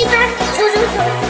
İyi ben uzun soru.